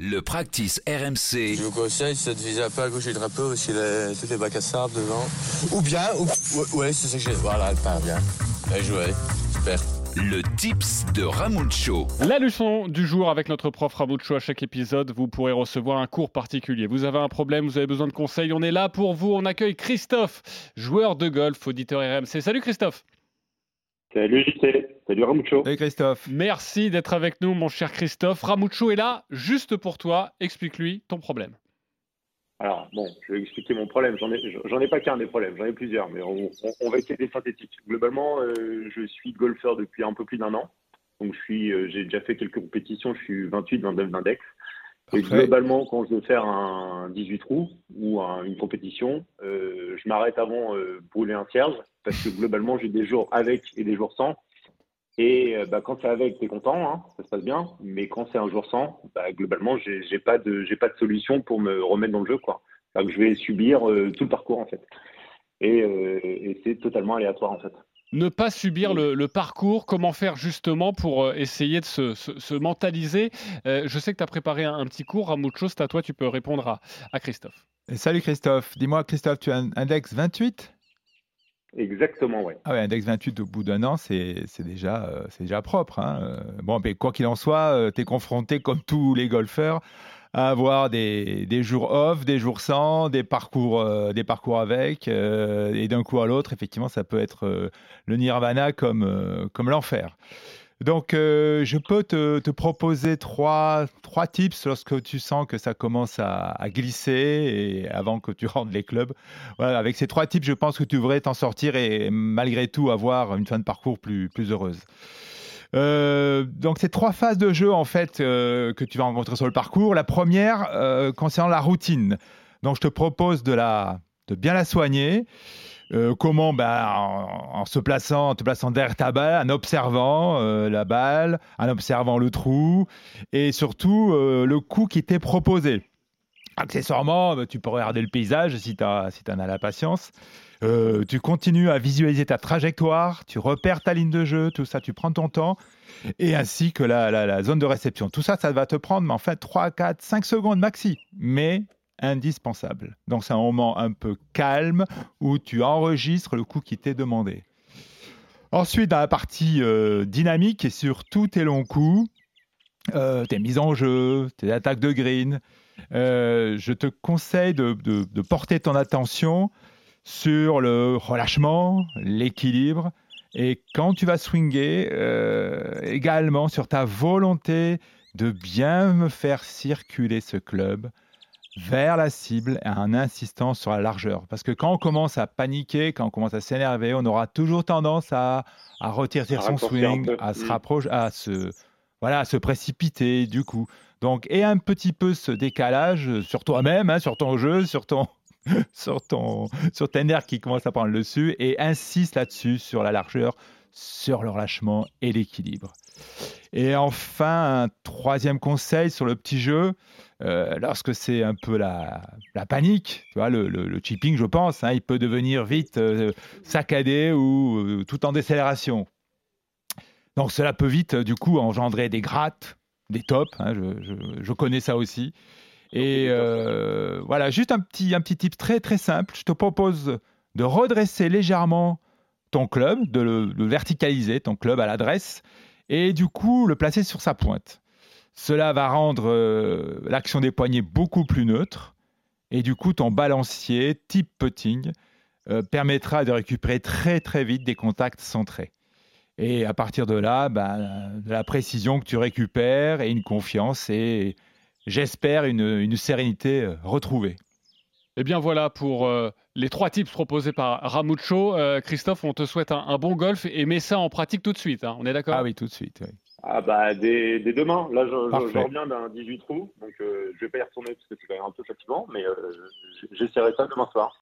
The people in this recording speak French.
Le practice RMC. Je vous conseille, ça te vise un peu à gauche du drapeau, parce qu'il a toutes les bacs à sable devant. Ou bien, ou, ouais, ouais, c'est ça que j'ai. Voilà, elle part bien. Bien joué. Super. Le tips de Ramucho. La leçon du jour avec notre prof Ramucho à chaque épisode, vous pourrez recevoir un cours particulier. Vous avez un problème, vous avez besoin de conseils, on est là pour vous. On accueille Christophe, joueur de golf, auditeur RMC. Salut Christophe. Salut JC, salut Ramucho. Salut Christophe. Merci d'être avec nous, mon cher Christophe. Ramucho est là juste pour toi. Explique-lui ton problème. Alors, bon, je vais expliquer mon problème. J'en ai, j'en ai pas qu'un des problèmes, j'en ai plusieurs, mais on, on- on va essayer des synthétiques. Globalement, euh, je suis golfeur depuis un peu plus d'un an. Donc, je suis, euh, j'ai déjà fait quelques compétitions. Je suis 28, 29 d'index. Et Parfait. globalement, quand je veux faire un 18 trous ou un- une compétition, euh, je m'arrête avant euh, brûler un cierge parce que globalement, j'ai des jours avec et des jours sans. Et euh, bah, quand c'est avec, t'es content, hein, ça se passe bien. Mais quand c'est un jour sans, bah, globalement, j'ai pas de j'ai pas de solution pour me remettre dans le jeu, quoi. Que je vais subir euh, tout le parcours en fait. Et, euh, et c'est totalement aléatoire en fait. Ne pas subir le, le parcours, comment faire justement pour euh, essayer de se, se- se mentaliser. Euh, je sais que tu as préparé un, un petit cours, Ramucho, c'est à toi, tu peux répondre à, à Christophe. Et salut Christophe. Dis-moi Christophe, tu as un index 28 Exactement, ouais. Ah ouais, index 28 au bout d'un an, c'est c'est déjà, euh, c'est déjà propre. hein. Euh, Bon, mais quoi qu'il en soit, tu es confronté, comme tous les golfeurs, à avoir des, des jours off, des jours sans, des parcours, euh, des parcours avec, euh, et d'un coup à l'autre, effectivement, ça peut être euh, le nirvana comme, comme l'enfer. Donc, je peux te, te proposer trois, trois tips lorsque tu sens que ça commence à, glisser et avant que tu rentres les clubs. Avec ces trois tips, je pense que tu devrais t'en sortir et malgré tout avoir une fin de parcours plus, plus heureuse. Euh, donc, c'est trois phases de jeu en fait euh, que tu vas rencontrer sur le parcours. La première euh, concernant la routine. Donc, je te propose de, la, de bien la soigner. Euh, comment ben, en, se plaçant, te plaçant derrière ta balle, en observant la balle, en observant le trou et surtout le coup qui t'est proposé. Accessoirement, ben, tu peux regarder le paysage si tu si en as la patience. Euh, tu continues à visualiser ta trajectoire, tu repères ta ligne de jeu, tout ça, tu prends ton temps, et ainsi que la, la- zone de réception. Tout ça, ça va te prendre, mais en fait, 3, 4, 5 secondes maxi, mais indispensable. Donc, c'est un moment un peu calme où tu enregistres le coup qui t'est demandé. Ensuite, dans la partie euh, dynamique et sur tous tes longs coups, euh, tes mises en jeu, tes attaques de green, euh, je te conseille de, de- de porter ton attention sur le relâchement, l'équilibre, et quand tu vas swinger, euh, également sur ta volonté de bien me faire circuler ce club vers la cible en insistant sur la largeur. Parce que quand on commence à paniquer, quand on commence à s'énerver, on aura toujours tendance à, à retirer À son swing, à se Mm. rapprocher, à se, voilà, à se précipiter du coup. Donc, et un petit peu ce décalage sur toi-même, hein, sur ton jeu, sur ton, sur ton, sur qui commencent à prendre le dessus, et insiste là-dessus sur la largeur, sur le relâchement et l'équilibre. Et enfin, un troisième conseil sur le petit jeu, euh, lorsque c'est un peu la, panique, tu vois, le, le- chipping, je pense, hein, il peut devenir vite euh, saccadé ou euh, tout en décélération. Donc cela peut vite, euh, du coup, engendrer des grattes, des tops, hein, je, je- je connais ça aussi. Et euh, voilà, juste un petit, un petit tip très très simple. Je te propose de redresser légèrement ton club, de le, de verticaliser ton club à l'adresse, et du coup le placer sur sa pointe. Cela va rendre euh, l'action des poignets beaucoup plus neutre, et du coup ton balancier type putting euh, permettra de récupérer très très vite des contacts centrés. Et à partir de là, ben, de la précision que tu récupères et une confiance et j'espère une, une sérénité euh, retrouvée. Eh bien voilà pour euh, les trois tips proposés par Ramucho. Euh, Christophe, on te souhaite un, un bon golf et mets ça en pratique tout de suite. hein. On est d'accord? Ah oui, tout de suite. oui. Ah bah dès, dès demain. Là, je, je- reviens d'un 18 trous, donc euh, je vais pas y retourner parce que c'est quand même un peu fatigant, mais euh, j'essaierai ça demain soir.